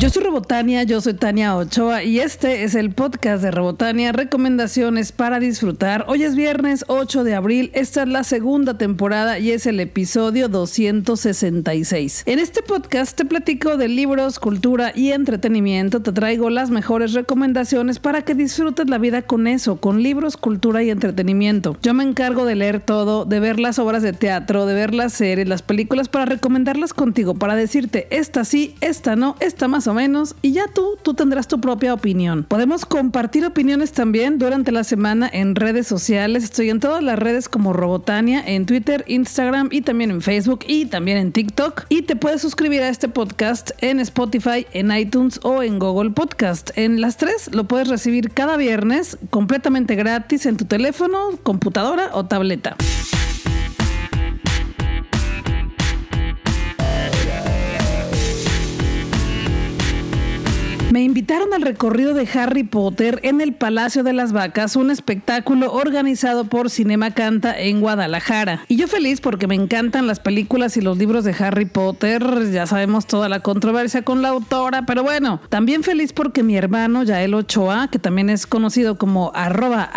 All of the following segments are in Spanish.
Yo soy Robotania, yo soy Tania Ochoa y este es el podcast de Robotania, recomendaciones para disfrutar. Hoy es viernes 8 de abril, esta es la segunda temporada y es el episodio 266. En este podcast te platico de libros, cultura y entretenimiento, te traigo las mejores recomendaciones para que disfrutes la vida con eso, con libros, cultura y entretenimiento. Yo me encargo de leer todo, de ver las obras de teatro, de ver las series, las películas para recomendarlas contigo, para decirte esta sí, esta no, esta más menos y ya tú, tú tendrás tu propia opinión. Podemos compartir opiniones también durante la semana en redes sociales. Estoy en todas las redes como Robotania, en Twitter, Instagram y también en Facebook y también en TikTok. Y te puedes suscribir a este podcast en Spotify, en iTunes o en Google Podcast. En las tres lo puedes recibir cada viernes completamente gratis en tu teléfono, computadora o tableta. Me invitaron al recorrido de Harry Potter en el Palacio de las Vacas, un espectáculo organizado por Cinema Canta en Guadalajara. Y yo feliz porque me encantan las películas y los libros de Harry Potter, ya sabemos toda la controversia con la autora, pero bueno, también feliz porque mi hermano Yael Ochoa, que también es conocido como arroba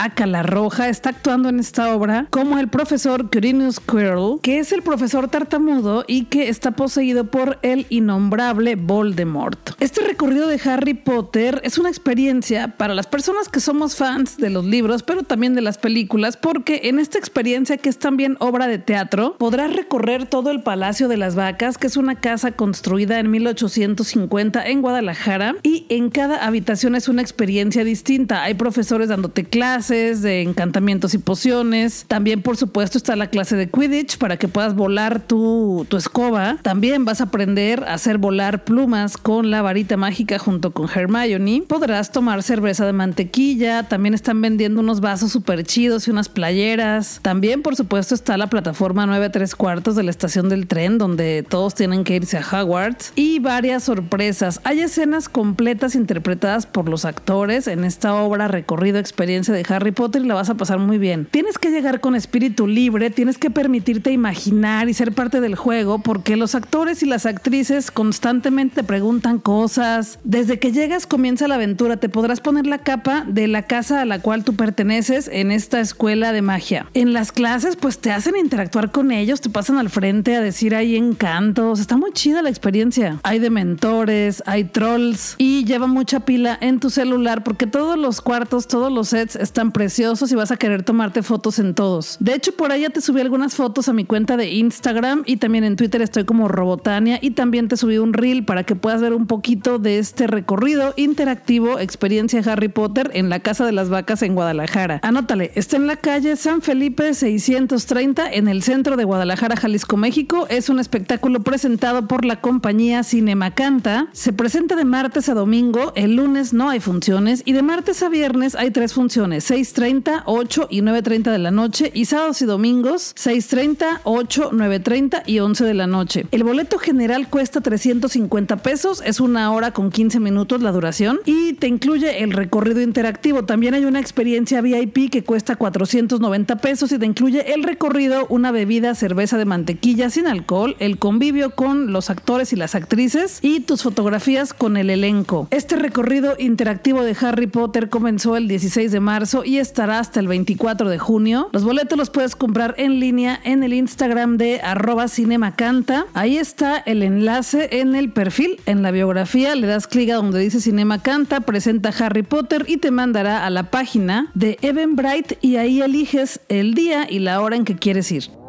está actuando en esta obra como el profesor Quirinus Quirrell, que es el profesor tartamudo y que está poseído por el innombrable Voldemort. Este recorrido de Harry Harry Potter es una experiencia para las personas que somos fans de los libros, pero también de las películas, porque en esta experiencia que es también obra de teatro, podrás recorrer todo el Palacio de las Vacas, que es una casa construida en 1850 en Guadalajara, y en cada habitación es una experiencia distinta. Hay profesores dándote clases de encantamientos y pociones. También, por supuesto, está la clase de Quidditch para que puedas volar tu, tu escoba. También vas a aprender a hacer volar plumas con la varita mágica junto con Hermione. Podrás tomar cerveza de mantequilla. También están vendiendo unos vasos súper chidos y unas playeras. También, por supuesto, está la plataforma 9 3 cuartos de la estación del tren, donde todos tienen que irse a Hogwarts. Y varias sorpresas. Hay escenas completas interpretadas por los actores en esta obra recorrido experiencia de Harry Potter y la vas a pasar muy bien. Tienes que llegar con espíritu libre, tienes que permitirte imaginar y ser parte del juego porque los actores y las actrices constantemente te preguntan cosas. Desde que llegas comienza la aventura. Te podrás poner la capa de la casa a la cual tú perteneces en esta escuela de magia. En las clases, pues te hacen interactuar con ellos, te pasan al frente a decir hay encantos. Está muy chida la experiencia. Hay de mentores, hay trolls y lleva mucha pila en tu celular porque todos los cuartos, todos los sets están preciosos y vas a querer tomarte fotos en todos. De hecho, por ahí ya te subí algunas fotos a mi cuenta de Instagram y también en Twitter estoy como Robotania y también te subí un reel para que puedas ver un poquito de este recorrido interactivo Experiencia Harry Potter en la Casa de las Vacas en Guadalajara. Anótale, está en la calle San Felipe 630 en el centro de Guadalajara, Jalisco, México. Es un espectáculo presentado por la compañía Cinemacanta. Se presenta de martes a domingo, el lunes no hay funciones y de martes a viernes hay tres funciones, 6.30, 8 y 9.30 de la noche y sábados y domingos 6.30, 8, 9.30 y 11 de la noche. El boleto general cuesta 350 pesos, es una hora con 15 minutos la duración y te incluye el recorrido interactivo. También hay una experiencia VIP que cuesta 490 pesos y te incluye el recorrido, una bebida, cerveza de mantequilla sin alcohol, el convivio con los actores y las actrices y tus fotografías con el elenco. Este recorrido interactivo de Harry Potter comenzó el 16 de marzo y estará hasta el 24 de junio. Los boletos los puedes comprar en línea en el Instagram de cinemacanta. Ahí está el enlace en el perfil, en la biografía, le das clic a donde dice Cinema Canta, presenta Harry Potter y te mandará a la página de Eventbrite y ahí eliges el día y la hora en que quieres ir.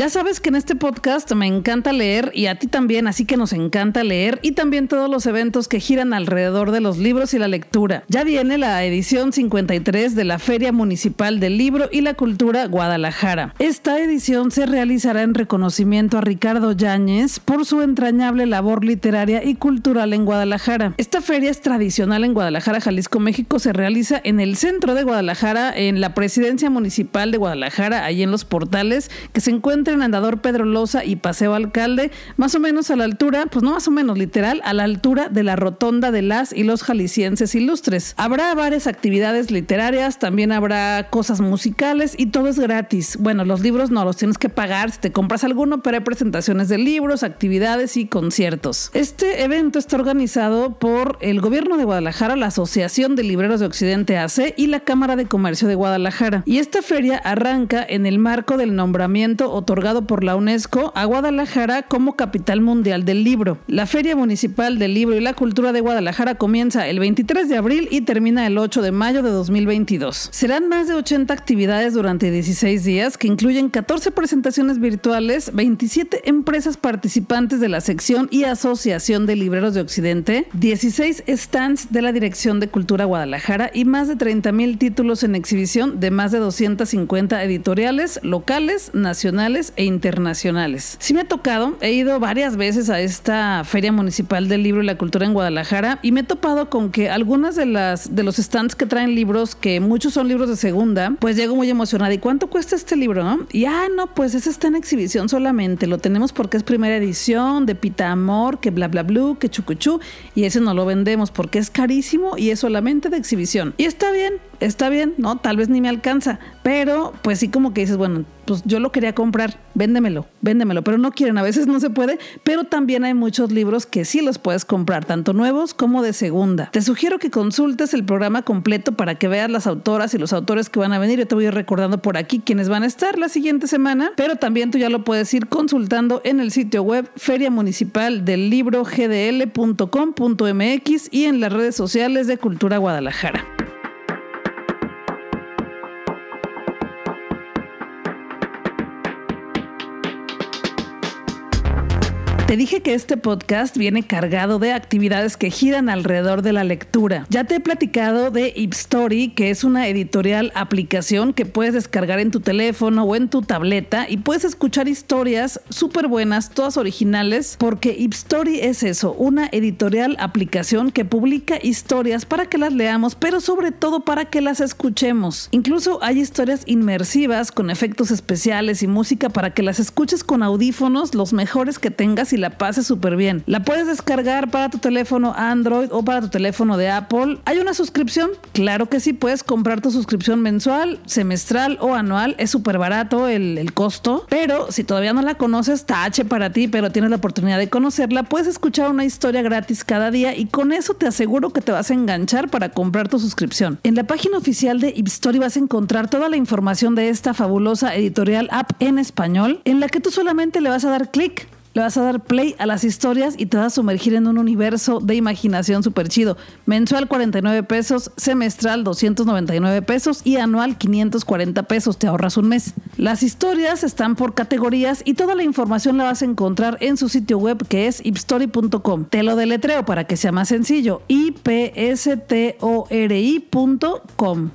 Ya sabes que en este podcast me encanta leer y a ti también, así que nos encanta leer y también todos los eventos que giran alrededor de los libros y la lectura. Ya viene la edición 53 de la Feria Municipal del Libro y la Cultura Guadalajara. Esta edición se realizará en reconocimiento a Ricardo Yáñez por su entrañable labor literaria y cultural en Guadalajara. Esta feria es tradicional en Guadalajara, Jalisco, México. Se realiza en el centro de Guadalajara, en la Presidencia Municipal de Guadalajara, ahí en los portales, que se encuentra encuentra en Andador Pedro Loza y Paseo Alcalde, más o menos a la altura, pues no más o menos literal, a la altura de la rotonda de las y los jaliscienses ilustres. Habrá varias actividades literarias, también habrá cosas musicales y todo es gratis. Bueno, los libros no los tienes que pagar si te compras alguno, pero hay presentaciones de libros, actividades y conciertos. Este evento está organizado por el gobierno de Guadalajara, la Asociación de Libreros de Occidente AC y la Cámara de Comercio de Guadalajara. Y esta feria arranca en el marco del nombramiento otorgado por la UNESCO a Guadalajara como capital mundial del libro. La Feria Municipal del Libro y la Cultura de Guadalajara comienza el 23 de abril y termina el 8 de mayo de 2022. Serán más de 80 actividades durante 16 días que incluyen 14 presentaciones virtuales, 27 empresas participantes de la sección y asociación de libreros de Occidente, 16 stands de la Dirección de Cultura Guadalajara y más de 30 mil títulos en exhibición de más de 250 editoriales locales, nacionales e internacionales. Si me ha tocado, he ido varias veces a esta Feria Municipal del Libro y la Cultura en Guadalajara y me he topado con que algunas de las de los stands que traen libros, que muchos son libros de segunda, pues llego muy emocionada. ¿Y cuánto cuesta este libro? Y ah, no, pues ese está en exhibición solamente. Lo tenemos porque es primera edición de Pita Amor, que bla bla bla, que chucuchú, y ese no lo vendemos porque es carísimo y es solamente de exhibición. Y está bien, está bien, ¿no? Tal vez ni me alcanza, pero pues sí como que dices, bueno, pues yo lo quería comprar, véndemelo, véndemelo, pero no quieren, a veces no se puede, pero también hay muchos libros que sí los puedes comprar, tanto nuevos como de segunda. Te sugiero que consultes el programa completo para que veas las autoras y los autores que van a venir. Yo te voy a ir recordando por aquí quienes van a estar la siguiente semana, pero también tú ya lo puedes ir consultando en el sitio web Feria Municipal del Libro gdl.com.mx y en las redes sociales de Cultura Guadalajara. Te dije que este podcast viene cargado de actividades que giran alrededor de la lectura. Ya te he platicado de Ipstory, que es una editorial aplicación que puedes descargar en tu teléfono o en tu tableta y puedes escuchar historias súper buenas, todas originales, porque Ipstory es eso, una editorial aplicación que publica historias para que las leamos, pero sobre todo para que las escuchemos. Incluso hay historias inmersivas con efectos especiales y música para que las escuches con audífonos, los mejores que tengas y la pases súper bien. La puedes descargar para tu teléfono Android o para tu teléfono de Apple. ¿Hay una suscripción? Claro que sí, puedes comprar tu suscripción mensual, semestral o anual. Es súper barato el, costo, pero si todavía no la conoces, tache para ti, pero tienes la oportunidad de conocerla, puedes escuchar una historia gratis cada día y con eso te aseguro que te vas a enganchar para comprar tu suscripción. En la página oficial de Ipstory vas a encontrar toda la información de esta fabulosa editorial app en español, en la que tú solamente le vas a dar clic le vas a dar play a las historias y te vas a sumergir en un universo de imaginación súper chido. Mensual 49 pesos, semestral 299 pesos y anual 540 pesos. Te ahorras un mes. Las historias están por categorías y toda la información la vas a encontrar en su sitio web que es ipstory.com. Te lo deletreo para que sea más sencillo. ipstori.com.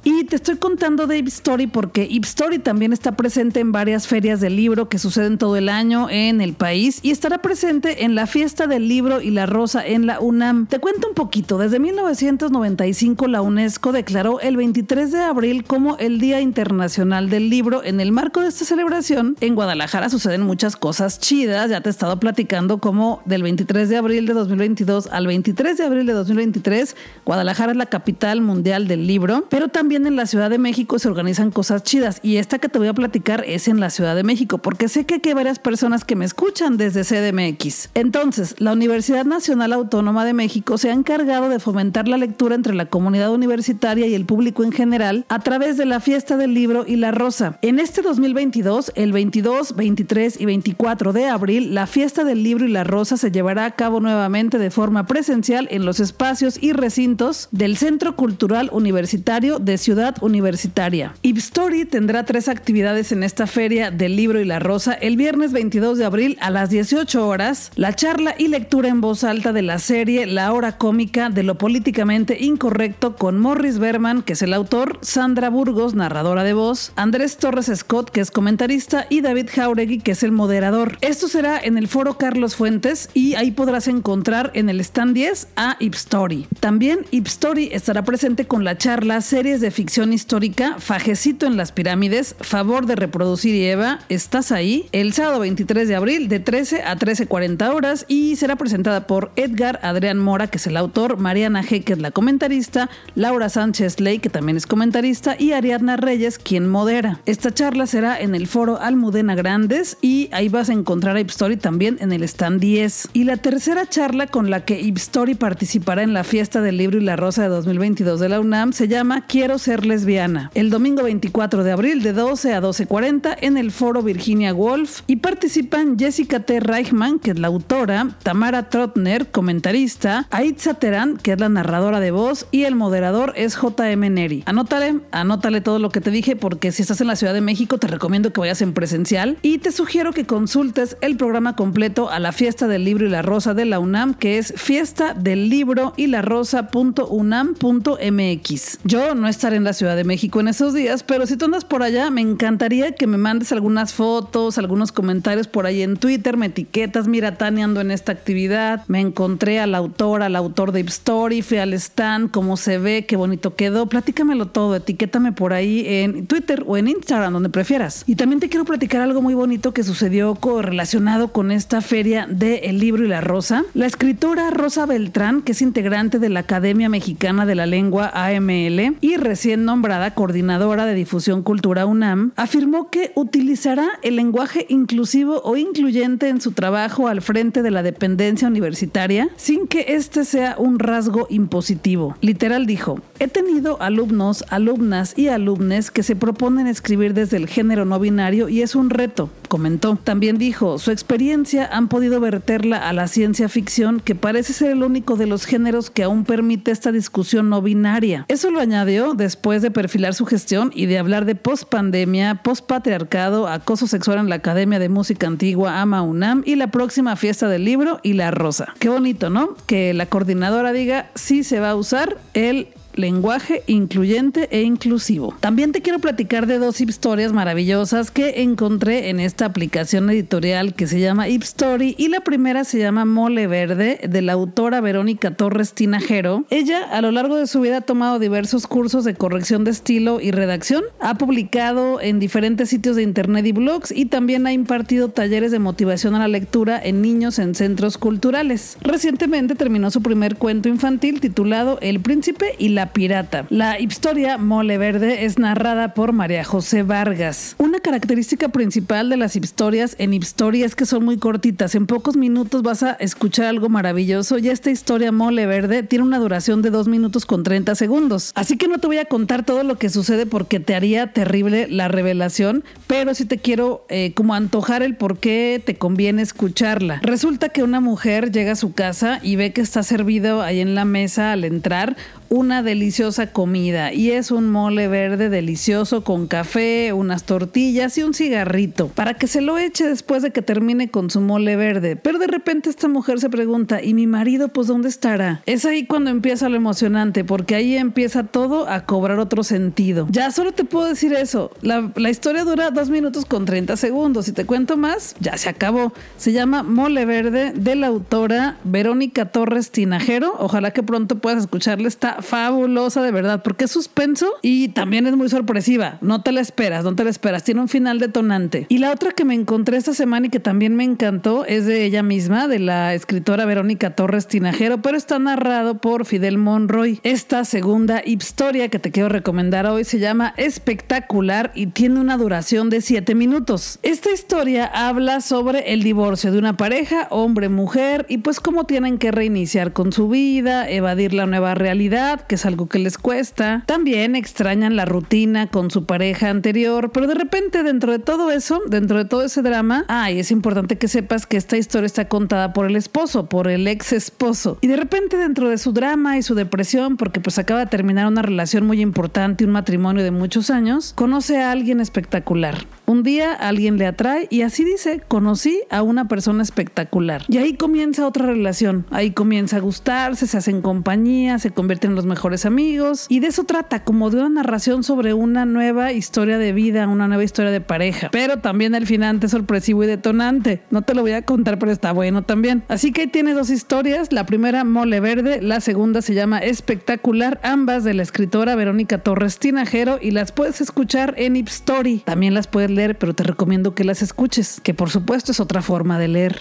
Y te estoy contando de Ipstory porque Ipstory también está presente en varias ferias del libro que suceden todo el año en el país y estará presente en la fiesta del libro y la rosa en la UNAM. Te cuento un poquito, desde 1995 la UNESCO declaró el 23 de abril como el Día Internacional del Libro. En el marco de esta celebración, en Guadalajara suceden muchas cosas chidas, ya te he estado platicando como del 23 de abril de 2022 al 23 de abril de 2023, Guadalajara es la capital mundial del libro, pero también en la Ciudad de México se organizan cosas chidas y esta que te voy a platicar es en la Ciudad de México, porque sé que hay varias personas que me escuchan desde de CDMX. Entonces, la Universidad Nacional Autónoma de México se ha encargado de fomentar la lectura entre la comunidad universitaria y el público en general a través de la fiesta del libro y la rosa. En este 2022, el 22, 23 y 24 de abril, la fiesta del libro y la rosa se llevará a cabo nuevamente de forma presencial en los espacios y recintos del Centro Cultural Universitario de Ciudad Universitaria. Ipstory tendrá tres actividades en esta feria del libro y la rosa el viernes 22 de abril a las 10 18 horas, la charla y lectura en voz alta de la serie La Hora Cómica de lo Políticamente Incorrecto con Morris Berman, que es el autor, Sandra Burgos, narradora de voz, Andrés Torres Scott, que es comentarista, y David Jauregui, que es el moderador. Esto será en el foro Carlos Fuentes y ahí podrás encontrar en el stand 10 a Ipstory. También Ipstory estará presente con la charla Series de Ficción Histórica, Fajecito en las Pirámides, Favor de Reproducir y Eva, ¿estás ahí? El sábado 23 de abril de 13 a 13.40 horas y será presentada por Edgar Adrián Mora, que es el autor, Mariana G, la comentarista, Laura Sánchez Ley, que también es comentarista, y Ariadna Reyes, quien modera. Esta charla será en el foro Almudena Grandes y ahí vas a encontrar a Ipstory también en el stand 10. Y la tercera charla con la que Ipstory participará en la fiesta del libro y la rosa de 2022 de la UNAM se llama Quiero ser lesbiana. El domingo 24 de abril de 12 a 12.40 en el foro Virginia Woolf y participan Jessica T. Reichman, que es la autora, Tamara Trotner, comentarista, Aitza Terán, que es la narradora de voz y el moderador es JM Neri. Anótale, anótale todo lo que te dije porque si estás en la Ciudad de México te recomiendo que vayas en presencial y te sugiero que consultes el programa completo a la fiesta del libro y la rosa de la UNAM que es fiesta del libro y la rosa.unam.mx. Yo no estaré en la Ciudad de México en esos días, pero si tú andas por allá me encantaría que me mandes algunas fotos, algunos comentarios por ahí en Twitter, me etiquetas, mira Tania ando en esta actividad, me encontré al autor, al autor de Ip Story, fui al stand, cómo se ve, qué bonito quedó, platícamelo todo, etiquétame por ahí en Twitter o en Instagram, donde prefieras. Y también te quiero platicar algo muy bonito que sucedió relacionado con esta feria de El Libro y la Rosa. La escritora Rosa Beltrán, que es integrante de la Academia Mexicana de la Lengua AML y recién nombrada coordinadora de difusión cultura UNAM, afirmó que utilizará el lenguaje inclusivo o incluyente en su trabajo al frente de la dependencia universitaria sin que este sea un rasgo impositivo. Literal dijo, he tenido alumnos, alumnas y alumnes que se proponen escribir desde el género no binario y es un reto, comentó. También dijo, su experiencia han podido verterla a la ciencia ficción que parece ser el único de los géneros que aún permite esta discusión no binaria. Eso lo añadió después de perfilar su gestión y de hablar de post-pandemia, post-patriarcado, acoso sexual en la Academia de Música Antigua AMA UNAM y la próxima fiesta del libro y la rosa. Qué bonito, ¿no? Que la coordinadora diga si se va a usar el lenguaje incluyente e inclusivo. También te quiero platicar de dos historias maravillosas que encontré en esta aplicación editorial que se llama Story y la primera se llama Mole Verde de la autora Verónica Torres Tinajero. Ella a lo largo de su vida ha tomado diversos cursos de corrección de estilo y redacción, ha publicado en diferentes sitios de internet y blogs y también ha impartido talleres de motivación a la lectura en niños en centros culturales. Recientemente terminó su primer cuento infantil titulado El príncipe y la pirata. La historia Mole Verde es narrada por María José Vargas. Una característica principal de las historias en historia es que son muy cortitas. En pocos minutos vas a escuchar algo maravilloso y esta historia Mole Verde tiene una duración de 2 minutos con 30 segundos. Así que no te voy a contar todo lo que sucede porque te haría terrible la revelación, pero sí te quiero eh, como antojar el por qué te conviene escucharla. Resulta que una mujer llega a su casa y ve que está servido ahí en la mesa al entrar una deliciosa comida y es un mole verde delicioso con café, unas tortillas y un cigarrito para que se lo eche después de que termine con su mole verde. Pero de repente esta mujer se pregunta, ¿y mi marido pues dónde estará? Es ahí cuando empieza lo emocionante porque ahí empieza todo a cobrar otro sentido. Ya solo te puedo decir eso. La, la historia dura dos minutos con 30 segundos. Si te cuento más, ya se acabó. Se llama Mole Verde de la autora Verónica Torres Tinajero. Ojalá que pronto puedas escucharle. Está fabulosa de verdad, porque es suspenso y también es muy sorpresiva. No te la esperas, no te la esperas. Tiene un final detonante. Y la otra que me encontré esta semana y que también me encantó es de ella misma, de la escritora Verónica Torres Tinajero, pero está narrado por Fidel Monroy. Esta segunda historia que te quiero recomendar hoy se llama Espectacular y tiene una duración de 7 minutos. Esta historia habla sobre el divorcio de una pareja, hombre-mujer, y pues cómo tienen que reiniciar con su vida, evadir la nueva realidad que es algo que les cuesta. También extrañan la rutina con su pareja anterior, pero de repente dentro de todo eso, dentro de todo ese drama, ay, es importante que sepas que esta historia está contada por el esposo, por el ex esposo. Y de repente dentro de su drama y su depresión, porque pues acaba de terminar una relación muy importante, un matrimonio de muchos años, conoce a alguien espectacular. Un día alguien le atrae y así dice, conocí a una persona espectacular. Y ahí comienza otra relación, ahí comienza a gustarse, se hacen compañía, se convierten los mejores amigos y de eso trata, como de una narración sobre una nueva historia de vida, una nueva historia de pareja. Pero también el final es sorpresivo y detonante. No te lo voy a contar, pero está bueno también. Así que tiene dos historias, la primera Mole Verde, la segunda se llama Espectacular, ambas de la escritora Verónica Torres Tinajero y las puedes escuchar en Ip Story. También las puedes leer, pero te recomiendo que las escuches, que por supuesto es otra forma de leer.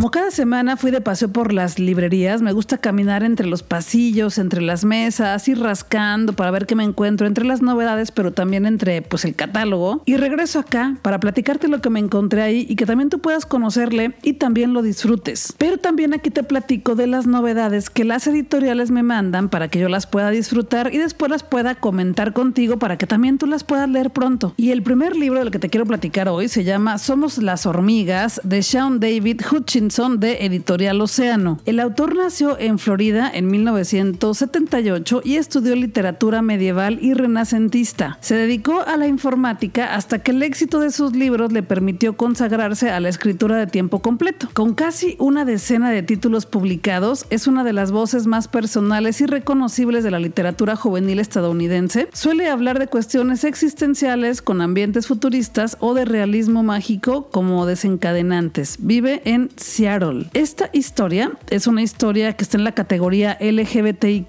Como cada semana fui de paseo por las librerías, me gusta caminar entre los pasillos, entre las mesas, ir rascando para ver qué me encuentro entre las novedades, pero también entre pues el catálogo. Y regreso acá para platicarte lo que me encontré ahí y que también tú puedas conocerle y también lo disfrutes. Pero también aquí te platico de las novedades que las editoriales me mandan para que yo las pueda disfrutar y después las pueda comentar contigo para que también tú las puedas leer pronto. Y el primer libro del que te quiero platicar hoy se llama Somos las hormigas de Sean David Hutchins de Editorial Océano. El autor nació en Florida en 1978 y estudió literatura medieval y renacentista. Se dedicó a la informática hasta que el éxito de sus libros le permitió consagrarse a la escritura de tiempo completo. Con casi una decena de títulos publicados, es una de las voces más personales y reconocibles de la literatura juvenil estadounidense. Suele hablar de cuestiones existenciales con ambientes futuristas o de realismo mágico como desencadenantes. Vive en Seattle. Esta historia es una historia que está en la categoría LGBTIQ,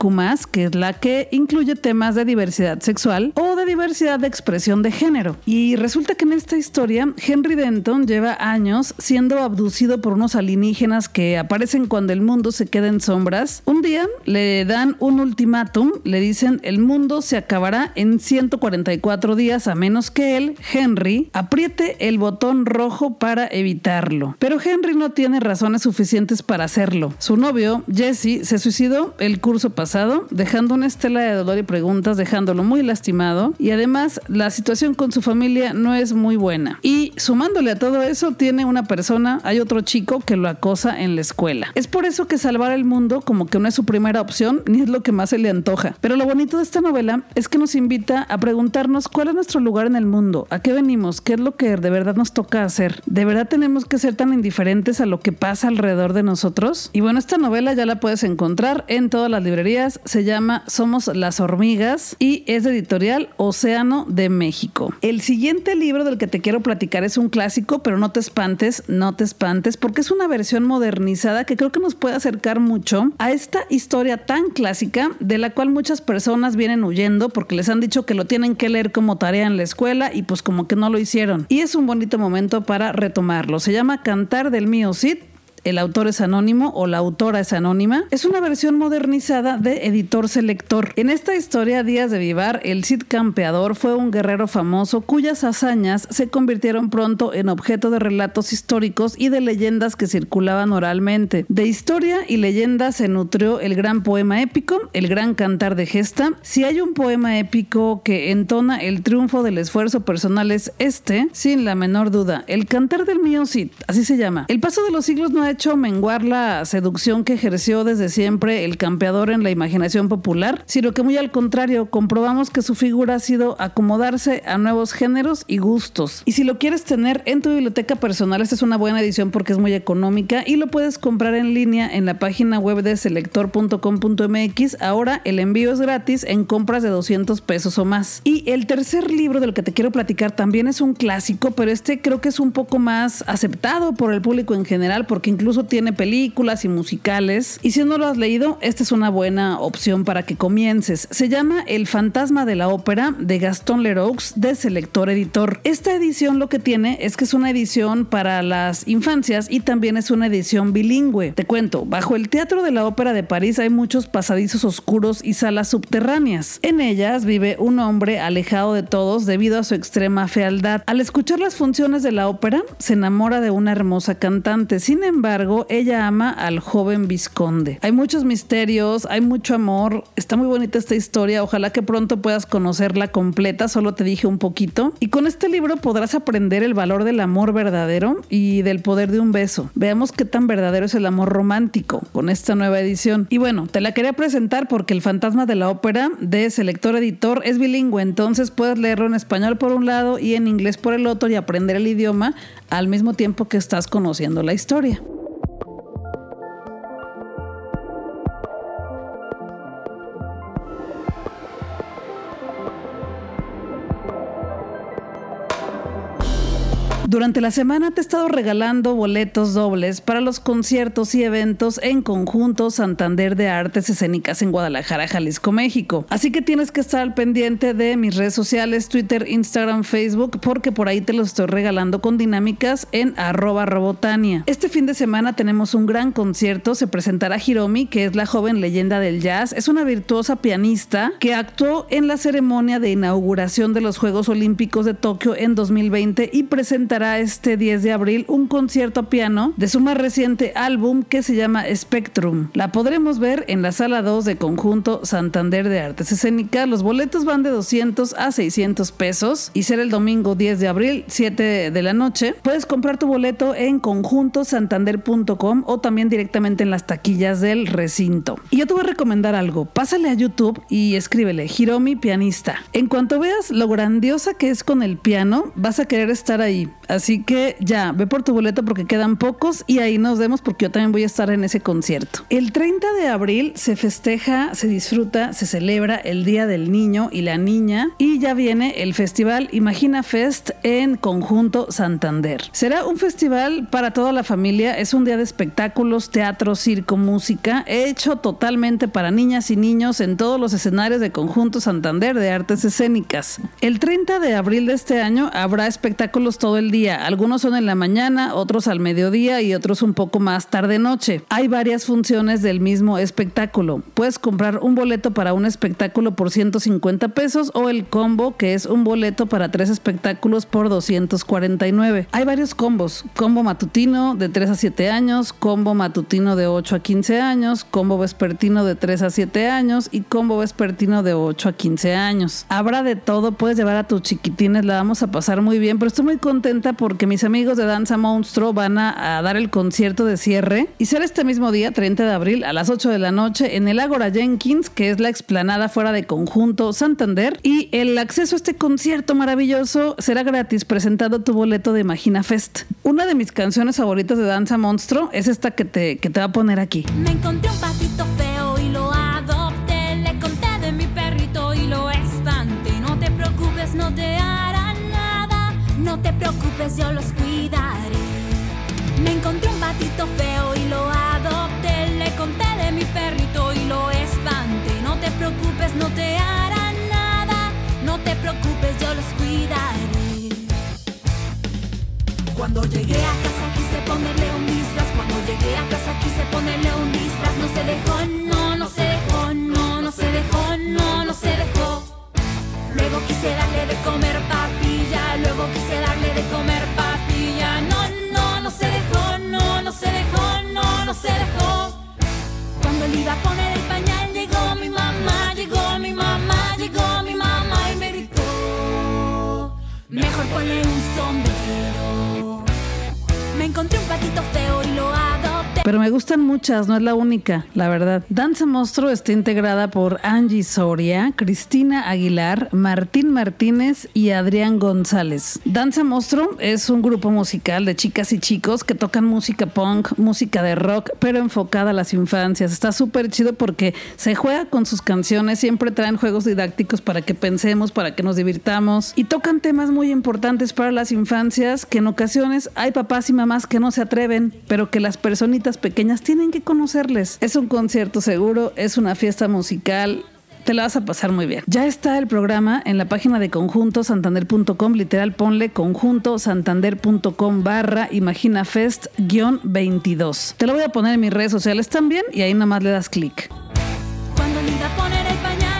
que es la que incluye temas de diversidad sexual o de diversidad de expresión de género. Y resulta que en esta historia, Henry Denton lleva años siendo abducido por unos alienígenas que aparecen cuando el mundo se queda en sombras. Un día le dan un ultimátum, le dicen el mundo se acabará en 144 días a menos que él, Henry, apriete el botón rojo para evitarlo. Pero Henry no tiene razones suficientes para hacerlo. Su novio, Jesse, se suicidó el curso pasado, dejando una estela de dolor y preguntas, dejándolo muy lastimado. Y además, la situación con su familia no es muy buena. Y sumándole a todo eso, tiene una persona, hay otro chico que lo acosa en la escuela. Es por eso que salvar el mundo como que no es su primera opción, ni es lo que más se le antoja. Pero lo bonito de esta novela es que nos invita a preguntarnos cuál es nuestro lugar en el mundo, a qué venimos, qué es lo que de verdad nos toca hacer. ¿De verdad tenemos que ser tan indiferentes a lo que pasa alrededor de nosotros. Y bueno, esta novela ya la puedes encontrar en todas las librerías. Se llama Somos las hormigas y es de editorial Océano de México. El siguiente libro del que te quiero platicar es un clásico, pero no te espantes, no te espantes, porque es una versión modernizada que creo que nos puede acercar mucho a esta historia tan clásica de la cual muchas personas vienen huyendo porque les han dicho que lo tienen que leer como tarea en la escuela y pues como que no lo hicieron. Y es un bonito momento para retomarlo. Se llama Cantar del Mío Cid el autor es anónimo o la autora es anónima, es una versión modernizada de Editor Selector. En esta historia, Díaz de Vivar, el Cid Campeador fue un guerrero famoso cuyas hazañas se convirtieron pronto en objeto de relatos históricos y de leyendas que circulaban oralmente. De historia y leyenda se nutrió el gran poema épico, el gran cantar de gesta. Si hay un poema épico que entona el triunfo del esfuerzo personal es este, sin la menor duda, el cantar del mío Cid, así se llama. El paso de los siglos no hecho menguar la seducción que ejerció desde siempre el campeador en la imaginación popular, sino que muy al contrario, comprobamos que su figura ha sido acomodarse a nuevos géneros y gustos. Y si lo quieres tener en tu biblioteca personal, esta es una buena edición porque es muy económica y lo puedes comprar en línea en la página web de selector.com.mx. Ahora el envío es gratis en compras de 200 pesos o más. Y el tercer libro del que te quiero platicar también es un clásico, pero este creo que es un poco más aceptado por el público en general porque incluso tiene películas y musicales. Y si no lo has leído, esta es una buena opción para que comiences. Se llama El fantasma de la ópera de Gaston Leroux de Selector Editor. Esta edición lo que tiene es que es una edición para las infancias y también es una edición bilingüe. Te cuento, bajo el Teatro de la Ópera de París hay muchos pasadizos oscuros y salas subterráneas. En ellas vive un hombre alejado de todos debido a su extrema fealdad. Al escuchar las funciones de la ópera, se enamora de una hermosa cantante. Sin embargo, ella ama al joven visconde. Hay muchos misterios, hay mucho amor. Está muy bonita esta historia. Ojalá que pronto puedas conocerla completa. Solo te dije un poquito. Y con este libro podrás aprender el valor del amor verdadero y del poder de un beso. Veamos qué tan verdadero es el amor romántico con esta nueva edición. Y bueno, te la quería presentar porque El fantasma de la ópera de Selector Editor es bilingüe, entonces puedes leerlo en español por un lado y en inglés por el otro y aprender el idioma al mismo tiempo que estás conociendo la historia. Durante la semana te he estado regalando boletos dobles para los conciertos y eventos en conjunto Santander de Artes Escénicas en Guadalajara, Jalisco, México. Así que tienes que estar al pendiente de mis redes sociales, Twitter, Instagram, Facebook, porque por ahí te los estoy regalando con dinámicas en arroba robotania. Este fin de semana tenemos un gran concierto, se presentará Hiromi, que es la joven leyenda del jazz. Es una virtuosa pianista que actuó en la ceremonia de inauguración de los Juegos Olímpicos de Tokio en 2020 y presentará este 10 de abril un concierto piano de su más reciente álbum que se llama Spectrum. La podremos ver en la sala 2 de conjunto Santander de Artes Escénicas. Los boletos van de 200 a 600 pesos y será el domingo 10 de abril, 7 de la noche. Puedes comprar tu boleto en conjuntosantander.com o también directamente en las taquillas del recinto. Y yo te voy a recomendar algo. Pásale a YouTube y escríbele Hiromi Pianista. En cuanto veas lo grandiosa que es con el piano, vas a querer estar ahí. Así que ya, ve por tu boleto porque quedan pocos y ahí nos vemos porque yo también voy a estar en ese concierto. El 30 de abril se festeja, se disfruta, se celebra el Día del Niño y la Niña y ya viene el festival Imagina Fest en conjunto Santander. Será un festival para toda la familia, es un día de espectáculos, teatro, circo, música, hecho totalmente para niñas y niños en todos los escenarios de conjunto Santander de artes escénicas. El 30 de abril de este año habrá espectáculos todo el día algunos son en la mañana, otros al mediodía y otros un poco más tarde noche. Hay varias funciones del mismo espectáculo. Puedes comprar un boleto para un espectáculo por 150 pesos o el combo que es un boleto para tres espectáculos por 249. Hay varios combos. Combo matutino de 3 a 7 años, combo matutino de 8 a 15 años, combo vespertino de 3 a 7 años y combo vespertino de 8 a 15 años. Habrá de todo, puedes llevar a tus chiquitines, la vamos a pasar muy bien, pero estoy muy contenta porque mis amigos de Danza Monstruo van a, dar el concierto de cierre y será este mismo día, 30 de abril, a las 8 de la noche en el Ágora Jenkins, que es la explanada fuera de conjunto Santander. Y el acceso a este concierto maravilloso será gratis presentando tu boleto de Imagina Fest. Una de mis canciones favoritas de Danza Monstruo es esta que te, que te va a poner aquí. Me encontré un patito yo los cuidaré. Me encontré un batito feo y lo adopté. Le conté de mi perrito y lo espanté. No te preocupes, no te hará nada. No te preocupes, yo los cuidaré. Cuando llegué a casa quise ponerle un disfraz. Cuando llegué a casa quise ponerle un disfraz. No se dejó, no, no se dejó, no, no se dejó, no, no se dejó. Luego quise darle de comer se dejó. Cuando le iba a poner el pañal llegó mi mamá, llegó mi mamá, llegó mi mamá y me gritó. Mejor ponle un sombrero. Me encontré un patito feo. Pero me gustan muchas, no es la única, la verdad. Danza Monstruo está integrada por Angie Soria, Cristina Aguilar, Martín Martínez y Adrián González. Danza Monstruo es un grupo musical de chicas y chicos que tocan música punk, música de rock, pero enfocada a las infancias. Está súper chido porque se juega con sus canciones, siempre traen juegos didácticos para que pensemos, para que nos divirtamos y tocan temas muy importantes para las infancias que en ocasiones hay papás y mamás que no se atreven, pero que las personitas pequeñas tienen que conocerles. Es un concierto seguro, es una fiesta musical, te la vas a pasar muy bien. Ya está el programa en la página de conjuntosantander.com, literal ponle conjuntosantander.com barra imaginafest-22. Te lo voy a poner en mis redes sociales también y ahí nada más le das clic. Cuando poner el pañal,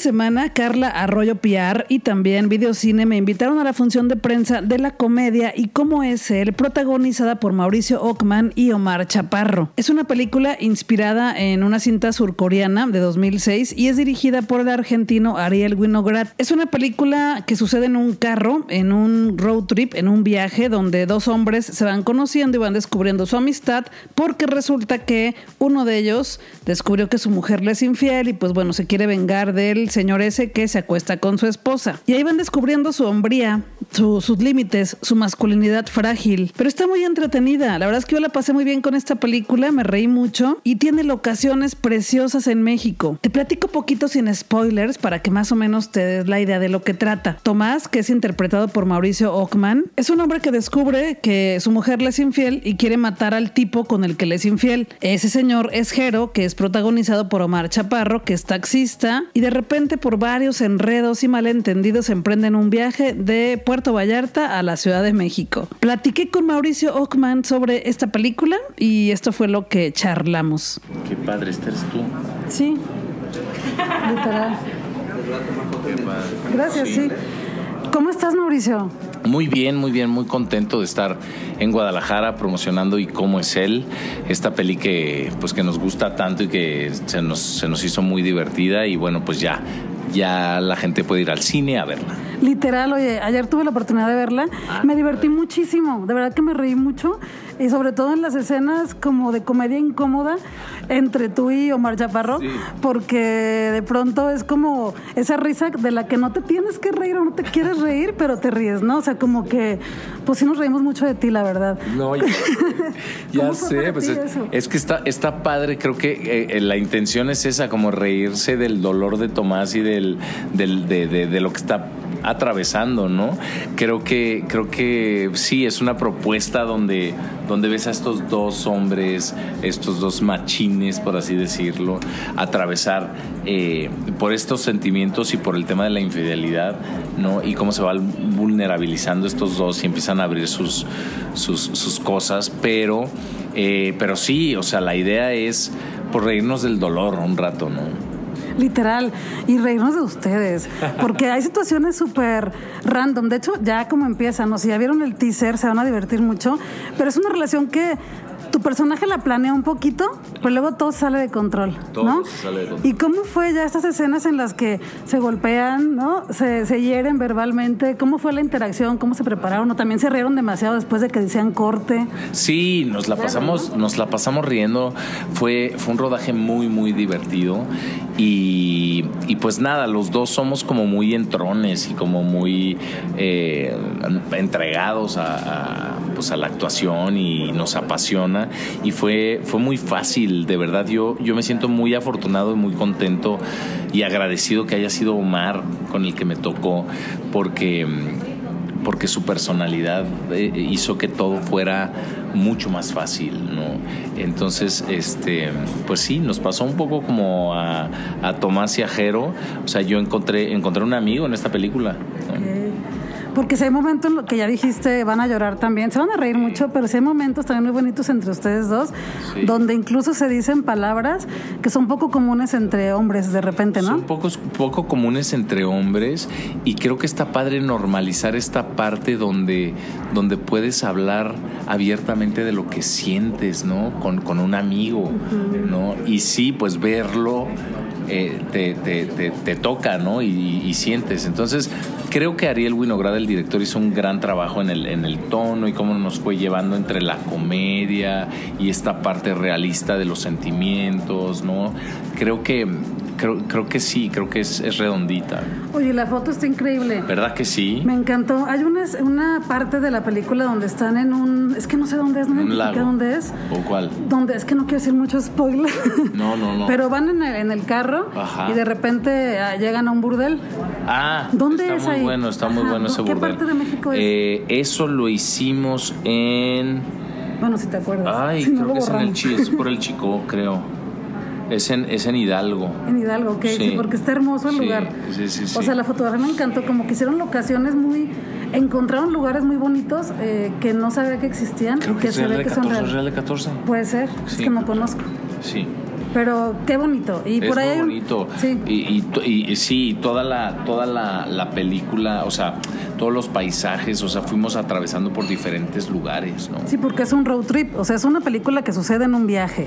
semana, Carla Arroyo Piar y también Videocine me invitaron a la función de prensa de la comedia y cómo es él, protagonizada por Mauricio Ockman y Omar Chaparro. Es una película inspirada en una cinta surcoreana de 2006 y es dirigida por el argentino Ariel Winograd. Es una película que sucede en un carro, en un road trip, en un viaje donde dos hombres se van conociendo y van descubriendo su amistad porque resulta que uno de ellos descubrió que su mujer le es infiel y pues bueno, se quiere vengar señor ese que se acuesta con su esposa. Y ahí van descubriendo su hombría, su- sus límites, su masculinidad frágil. Pero está muy entretenida. La verdad es que yo la pasé muy bien con esta película, me reí mucho y tiene locaciones preciosas en México. Te platico poquito sin spoilers para que más o menos te des la idea de lo que trata. Tomás, que es interpretado por Mauricio Ockman, es un hombre que descubre que su mujer le es infiel y quiere matar al tipo con el que le es infiel. Ese señor es Jero, que es protagonizado por Omar Chaparro, que es taxista, y de repente por varios enredos y malentendidos emprenden un viaje de Puerto Vallarta a la Ciudad de México. Platiqué con Mauricio Ockman sobre esta película y esto fue lo que charlamos. Qué padre, este eres tú. Sí, literal. Gracias, sí. ¿Cómo estás, Mauricio? Muy bien, muy bien, muy contento de estar en Guadalajara promocionando y cómo es él, esta peli que pues que nos gusta tanto y que se nos, se nos hizo muy divertida. Y bueno, pues ya, ya la gente puede ir al cine a verla. Literal, oye, ayer tuve la oportunidad de verla, me divertí muchísimo, de verdad que me reí mucho. Y sobre todo en las escenas como de comedia incómoda entre tú y Omar Chaparro, Sí. porque de pronto es como esa risa de la que no te tienes que reír o no te quieres reír, pero te ríes, ¿no? O sea, como que, pues sí nos reímos mucho de ti, la verdad. No, ya, ya ¿Cómo fue sé, pues es, que está, está padre, creo que eh, eh, la intención es esa, como reírse del dolor de Tomás y del, del- de, de- de lo que está atravesando, ¿no? Creo que, creo que sí, es una propuesta donde, donde ves a estos dos hombres, estos dos machines, por así decirlo, atravesar eh, por estos sentimientos y por el tema de la infidelidad, ¿no? Y cómo se van vulnerabilizando estos dos y empiezan a abrir sus, sus, cosas, pero, eh, pero sí, o sea, la idea es por reírnos del dolor un rato, ¿no? Literal, y reírnos de ustedes, porque hay situaciones súper random. De hecho, ya como empiezan, o si ya vieron el teaser, se van a divertir mucho, pero es una relación que tu personaje la planea un poquito, pero luego todo sale de control, Todo ¿no? sale de control. ¿Y cómo fue ya estas escenas en las que se golpean, ¿no? Se, se hieren verbalmente, ¿cómo fue la interacción? ¿Cómo se prepararon? ¿O también se rieron demasiado después de que decían corte? Sí, nos la pasamos, nos la pasamos riendo. Fue, fue un rodaje muy, muy divertido. Y, y pues nada, los dos somos como muy entrones y como muy eh, entregados a, a, pues a la actuación y nos apasiona. Y fue, fue muy fácil, de verdad. Yo, yo me siento muy afortunado y muy contento y agradecido que haya sido Omar con el que me tocó, porque porque su personalidad eh, hizo que todo fuera mucho más fácil, ¿no? Entonces, este, pues sí, nos pasó un poco como a, a Tomás y. O sea, yo encontré, encontré un amigo en esta película. ¿no? Porque si hay momentos que ya dijiste van a llorar también, se van a reír mucho, pero si hay momentos también muy bonitos entre ustedes dos, Sí. donde incluso se dicen palabras que son poco comunes entre hombres de repente, ¿no? Son pocos, poco comunes entre hombres y creo que está padre normalizar esta parte donde, donde puedes hablar abiertamente de lo que sientes, ¿no? Con, con un amigo, ¿no? Y sí, pues verlo eh, te, toca, ¿no? Y, y sientes. Entonces, creo que Ariel Winograd, el director, hizo un gran trabajo en el, en el tono y cómo nos fue llevando entre la comedia y esta parte realista de los sentimientos, ¿no? Creo que, creo, creo que sí, creo que es, es redondita. Oye, la foto está increíble. ¿Verdad que sí? Me encantó. Hay una, una parte de la película donde están en un... Es que no sé dónde es, no me dónde es. ¿O cuál? Donde es que no quiero decir mucho spoiler. No, no, no. Pero van en el, en el carro Ajá. y de repente ah, llegan a un burdel. Ah, ¿Dónde está es muy ahí? bueno, está muy bueno ese ¿qué burdel. parte de México es? Eh, eso lo hicimos en... Bueno, si te acuerdas. Ay, Si creo que es en el es por el Chico, creo. Es en, es en Hidalgo. En Hidalgo, ok, sí. Sí. porque está hermoso el Sí, lugar. sí, sí, sí. O sea, la fotografía me encantó, como que hicieron locaciones muy... Encontraron lugares muy bonitos eh, que no sabía que existían Creo y que que es se Real ve de que son 14, reales. Real de 14. Puede ser, es que no conozco. Sí. Pero qué bonito. Y es por ahí muy bonito. Sí. Y, y, to- y- y sí, toda la, toda la, la película, o sea, todos los paisajes, o sea, fuimos atravesando por diferentes lugares, ¿no? Sí, porque es un road trip, o sea, es una película que sucede en un viaje,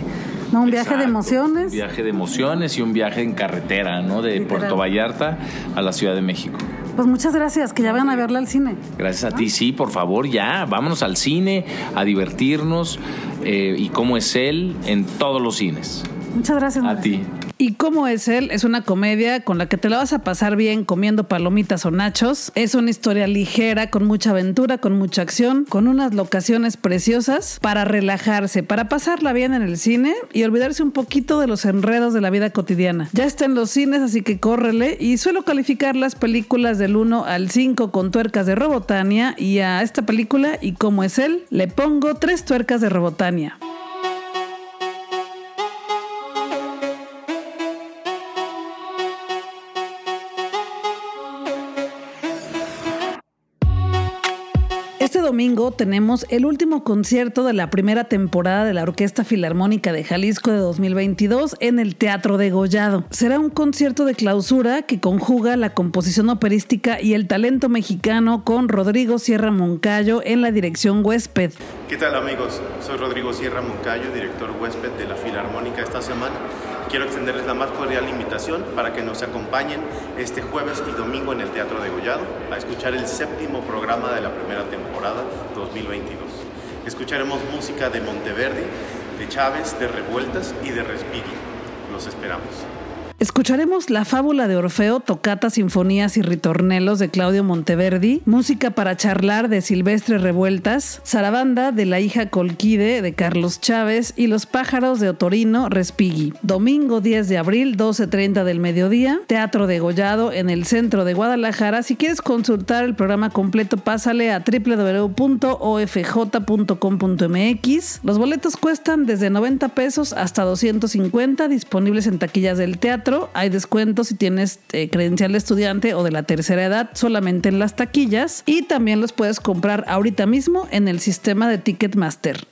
no un viaje de emociones. Un viaje de emociones y un viaje en carretera, ¿no? De Literal. Puerto Vallarta a la Ciudad de México. Pues muchas gracias, que ya vayan a verla al cine. Gracias a ti, sí, por favor, ya, vámonos al cine, a divertirnos eh, y cómo es él en todos los cines. Muchas gracias. A ti. Y como es él, es una comedia con la que te la vas a pasar bien comiendo palomitas o nachos. Es una historia ligera, con mucha aventura, con mucha acción, con unas locaciones preciosas para relajarse, para pasarla bien en el cine y olvidarse un poquito de los enredos de la vida cotidiana. Ya está en los cines, así que córrele. Y suelo calificar las películas del 1 al 5 con tuercas de Robotania y a esta película y como es él, le pongo tres tuercas de Robotania. Domingo tenemos el último concierto de la primera temporada de la Orquesta Filarmónica de Jalisco de 2022 en el Teatro de Gollado. Será un concierto de clausura que conjuga la composición operística y el talento mexicano con Rodrigo Sierra Moncayo en la dirección huésped. ¿Qué tal amigos? Soy Rodrigo Sierra Moncayo, director huésped de la Filarmónica esta semana. Quiero extenderles la más cordial invitación para que nos acompañen este jueves y domingo en el Teatro de Gollado a escuchar el séptimo programa de la primera temporada 2022. Escucharemos música de Monteverdi, de Chávez, de Revueltas y de Respighi. Los esperamos. Escucharemos La Fábula de Orfeo, Tocata, Sinfonías y Ritornelos de Claudio Monteverdi, Música para charlar de Silvestre Revueltas, Zarabanda de La hija Colquide de Carlos Chávez y Los pájaros de Otorino Respighi. Domingo 10 de abril, 12.30 del mediodía, Teatro de Gollado en el centro de Guadalajara. Si quieres consultar el programa completo, pásale a www.ofj.com.mx. Los boletos cuestan desde 90 pesos hasta 250, disponibles en taquillas del teatro. Hay descuentos si tienes eh, credencial de estudiante o de la tercera edad solamente en las taquillas. Y también los puedes comprar ahorita mismo en el sistema de Ticketmaster.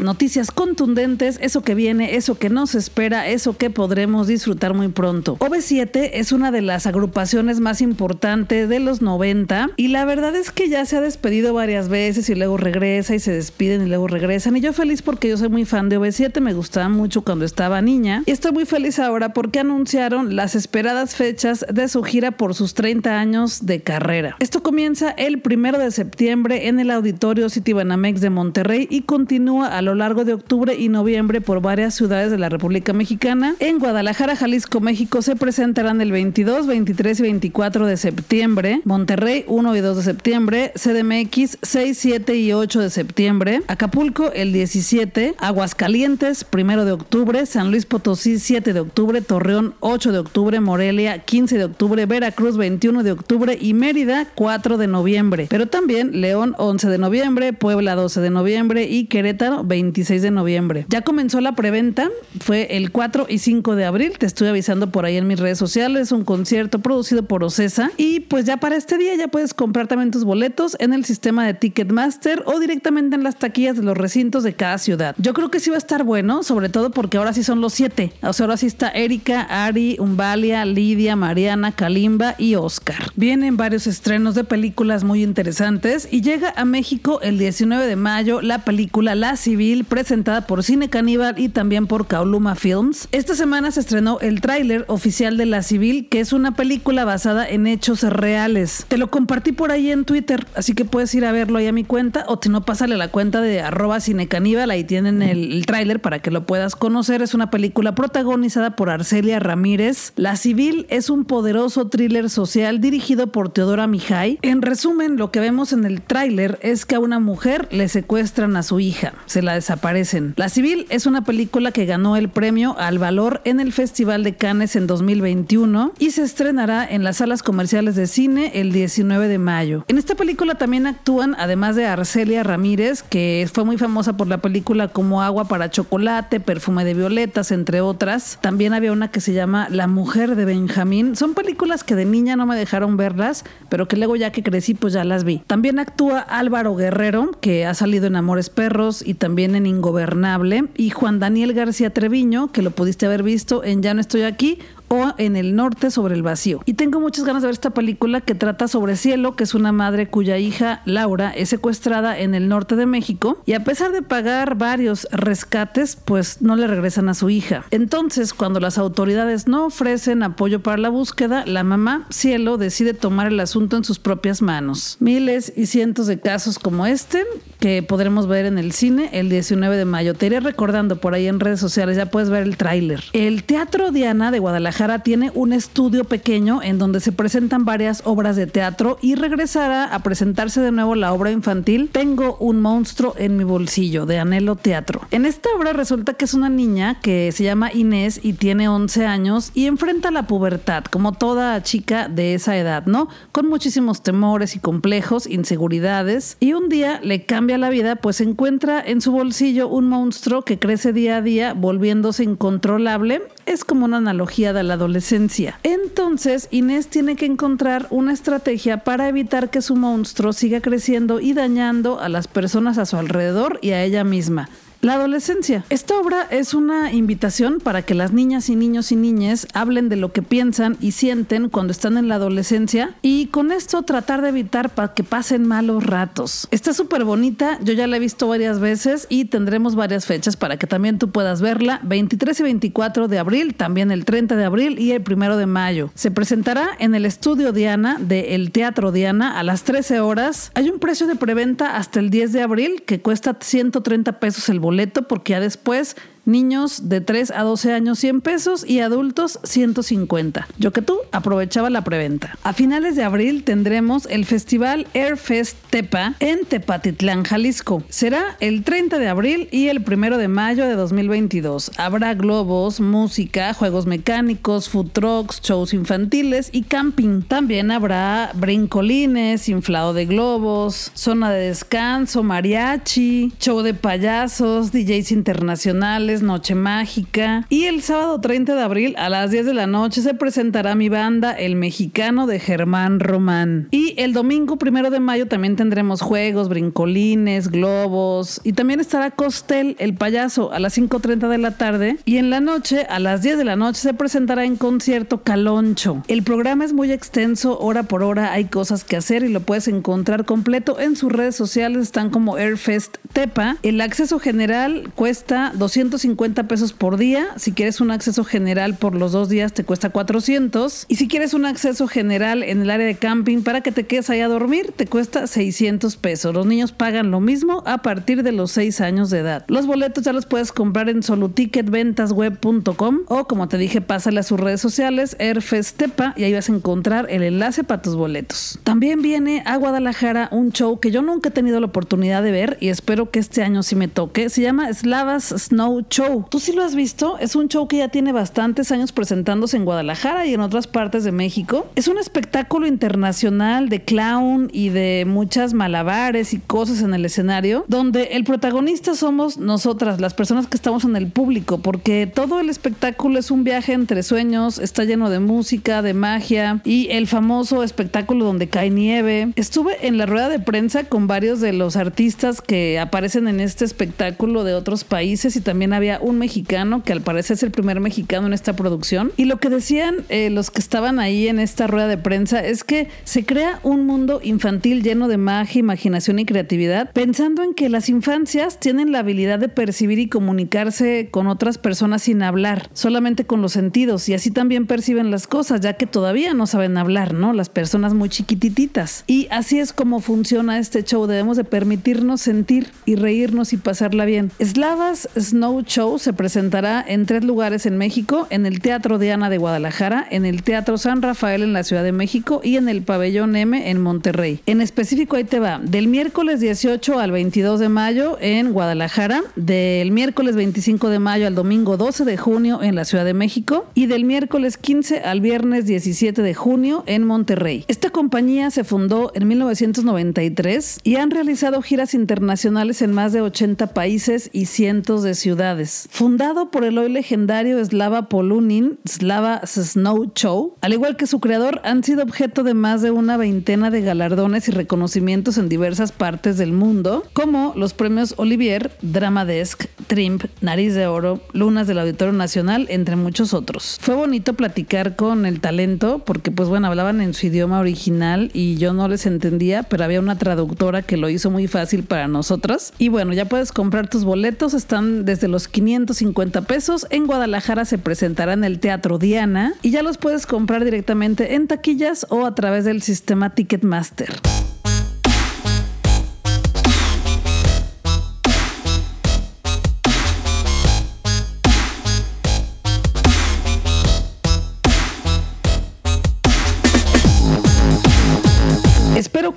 Noticias contundentes, eso que viene, eso que nos espera, eso que podremos disfrutar muy pronto. OV7 es una de las agrupaciones más importantes de los 90 y la verdad es que ya se ha despedido varias veces y luego regresa y se despiden y luego regresan. Y yo feliz porque yo soy muy fan de OV7, me gustaba mucho cuando estaba niña y estoy muy feliz ahora porque anunciaron las esperadas fechas de su gira por sus 30 años de carrera. Esto comienza el primero de septiembre en el Auditorio Citibanamex de Monterrey y continúa a lo largo de octubre y noviembre por varias ciudades de la República Mexicana. En Guadalajara, Jalisco, México se presentarán el 22, 23 y 24 de septiembre. Monterrey, 1 y 2 de septiembre. CDMX, 6, 7 y 8 de septiembre. Acapulco, el 17. Aguascalientes, 1 de octubre. San Luis Potosí, 7 de octubre. Torreón, 8 de octubre. Morelia, 15 de octubre. Veracruz, 21 de octubre. Y Mérida, 4 de noviembre. Pero también León, 11 de noviembre. Puebla, 12 de noviembre. Y Querétaro, mayo, 26 de noviembre. Ya comenzó la preventa, fue el 4 y 5 de abril, te estoy avisando por ahí en mis redes sociales, un concierto producido por Ocesa y pues ya para este día ya puedes comprar también tus boletos en el sistema de Ticketmaster o directamente en las taquillas de los recintos de cada ciudad. Yo creo que sí va a estar bueno, sobre todo porque ahora sí son los siete. O sea, ahora sí está Erika, Ari, Umbalia, Lidia, Mariana, Kalimba y Oscar. Vienen varios estrenos de películas muy interesantes y llega a México el 19 de mayo la película La Civil presentada por Cine Caníbal y también por Kauluma Films. Esta semana se estrenó el tráiler oficial de La Civil, que es una película basada en hechos reales. Te lo compartí por ahí en Twitter, así que puedes ir a verlo ahí a mi cuenta o si no, pásale la cuenta de arroba cinecaníbal, ahí tienen el, el tráiler para que lo puedas conocer. Es una película protagonizada por Arcelia Ramírez. La Civil es un poderoso thriller social dirigido por Teodora Mijay. En resumen, lo que vemos en el tráiler es que a una mujer le secuestran a su hija, la desaparecen. La Civil es una película que ganó el premio al valor en el Festival de Cannes en 2021 y se estrenará en las salas comerciales de cine el 19 de mayo. En esta película también actúan, además de Arcelia Ramírez, que fue muy famosa por la película como Agua para Chocolate, Perfume de Violetas, entre otras. También había una que se llama La Mujer de Benjamín. Son películas que de niña no me dejaron verlas, pero que luego ya que crecí pues ya las vi. También actúa Álvaro Guerrero, que ha salido en Amores Perros y también en Ingobernable, y Juan Daniel García Treviño, que lo pudiste haber visto en Ya no estoy aquí o en el norte sobre el vacío. Y tengo muchas ganas de ver esta película que trata sobre Cielo, que es una madre cuya hija, Laura, es secuestrada en el norte de México y a pesar de pagar varios rescates, pues no le regresan a su hija. Entonces, cuando las autoridades no ofrecen apoyo para la búsqueda, la mamá, Cielo, decide tomar el asunto en sus propias manos. Miles y cientos de casos como este que podremos ver en el cine el 19 de mayo. Te iré recordando por ahí en redes sociales, ya puedes ver el tráiler. El Teatro Diana de Guadalajara tiene un estudio pequeño en donde se presentan varias obras de teatro y regresará a presentarse de nuevo la obra infantil Tengo un monstruo en mi bolsillo de Anhelo Teatro. En esta obra resulta que es una niña que se llama Inés y tiene 11 años y enfrenta la pubertad como toda chica de esa edad, ¿no? Con muchísimos temores y complejos, inseguridades y un día le cambia la vida pues encuentra en su bolsillo un monstruo que crece día a día volviéndose incontrolable. Es como una analogía de la adolescencia. Entonces, Inés tiene que encontrar una estrategia para evitar que su monstruo siga creciendo y dañando a las personas a su alrededor y a ella misma. La adolescencia. Esta obra es una invitación para que las niñas y niños y niñas hablen de lo que piensan y sienten cuando están en la adolescencia y con esto tratar de evitar para que pasen malos ratos. Está súper bonita, yo ya la he visto varias veces y tendremos varias fechas para que también tú puedas verla. 23 y 24 de abril, también el 30 de abril y el 1 de mayo. Se presentará en el estudio Diana del Teatro Diana a las 13 horas. Hay un precio de preventa hasta el 10 de abril que cuesta 130 pesos el boleto porque ya después niños de 3 a 12 años 100 pesos y adultos 150. Yo que tú aprovechaba la preventa. A finales de abril tendremos el festival Airfest Tepa en Tepatitlán, Jalisco. Será el 30 de abril y el 1 de mayo de 2022. Habrá globos, música, juegos mecánicos, food trucks, shows infantiles y camping. También habrá brincolines, inflado de globos, zona de descanso, mariachi, show de payasos, DJs internacionales, noche mágica. Y el sábado 30 de abril a las 10 de la noche se presentará mi banda El Mexicano de Germán Román. Y el domingo 1 de mayo también tendremos juegos, brincolines, globos. Y también estará Costel, el payaso, a las 5.30 de la tarde. Y en la noche, a las 10 de la noche, se presentará en concierto Caloncho. El programa es muy extenso, hora por hora hay cosas que hacer y lo puedes encontrar completo en sus redes sociales. Están como Airfest Tepa. El acceso general cuesta 250 pesos por día. Si quieres un acceso general por los dos días te cuesta 400. Y si quieres un acceso general en el área de camping para que te quedes ahí a dormir, te cuesta 600 pesos. Los niños pagan lo mismo a partir de los 6 años de edad. Los boletos ya los puedes comprar en soluticketventasweb.com o como te dije, pásale a sus redes sociales, Airfestepa, y ahí vas a encontrar el enlace para tus boletos. También viene a Guadalajara un show que yo nunca he tenido la oportunidad de ver y espero que este año sí me toque. Se llama Slavas Snow Show. ¿Tú sí lo has visto? Es un show que ya tiene bastantes años presentándose en Guadalajara y en otras partes de México. Es un espectáculo internacional de clown y de muchas malabares y cosas en el escenario, donde el protagonista somos nosotras, las personas que estamos en el público, porque todo el espectáculo es un viaje entre sueños, está lleno de música, de magia y el famoso espectáculo donde cae nieve. Estuve en la rueda de prensa con varios de los artistas que aparecen en este espectáculo de otros países y también había un mexicano que al parecer es el primer mexicano en esta producción. Y lo que decían eh, los que estaban ahí en esta rueda de prensa es que se crea un mundo infantil lleno de magia, imaginación y creatividad, pensando en que las infancias tienen la habilidad de percibir y comunicarse con otras personas sin hablar, solamente con los sentidos, y así también perciben las cosas, ya que todavía no saben hablar, ¿no? Las personas muy chiquitititas. Y así es como funciona este show, debemos de permitirnos sentir y reírnos y pasarla bien. Slavas Snow Show se presentará en tres lugares en México, en el Teatro Diana de Guadalajara, en el Teatro San Rafael en la Ciudad de México y en el Pabellón M en Monterrey. En específico ahí te va, del miércoles 18 al 22 de mayo en Guadalajara, del miércoles 25 de mayo al domingo 12 de junio en la Ciudad de México y del miércoles 15 al viernes 17 de junio en Monterrey. Esta compañía se fundó en 1993 y han realizado giras internacionales en más de 80 países y cientos de ciudades. Fundado por el hoy legendario Slava Polunin, Slava Snow al igual que su creador, han sido objeto de más de una veintena de galardones y reconocimientos en diversas partes del mundo, como los premios Olivier, Drama Desk, Trimp, Nariz de Oro, Lunas del Auditorio Nacional, entre muchos otros. Fue bonito platicar con el talento porque pues bueno, hablaban en su idioma original y yo no les entendía, pero había una traductora que lo hizo muy fácil para nosotras. Y bueno, ya puedes comprar tus boletos, están desde los 550 pesos. En Guadalajara se presentará en el Teatro Diana y ya los puedes comprar directamente en taquillas o a través del sistema Ticketmaster.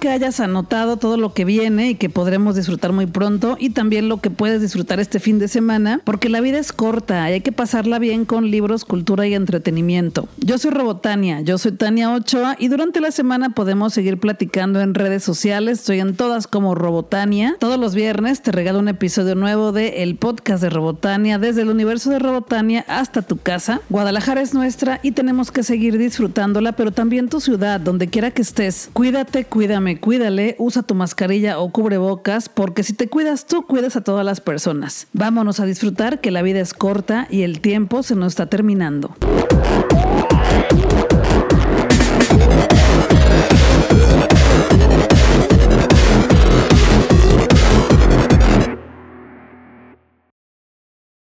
Que hayas anotado todo lo que viene y que podremos disfrutar muy pronto y también lo que puedes disfrutar este fin de semana, porque la vida es corta y hay que pasarla bien con libros, cultura y entretenimiento. Yo soy Robotania, yo soy Tania Ochoa y durante la semana podemos seguir platicando en redes sociales. Estoy en todas como Robotania. Todos los viernes te regalo un episodio nuevo de el podcast de Robotania desde el universo de Robotania hasta tu casa. Guadalajara es nuestra y tenemos que seguir disfrutándola, pero también tu ciudad, donde quiera que estés. Cuídate, cuídame, cuídale, usa tu mascarilla o cubrebocas, porque si te cuidas tú, cuidas a todas las personas. Vámonos a disfrutar que la vida es corta y el tiempo se nos está terminando.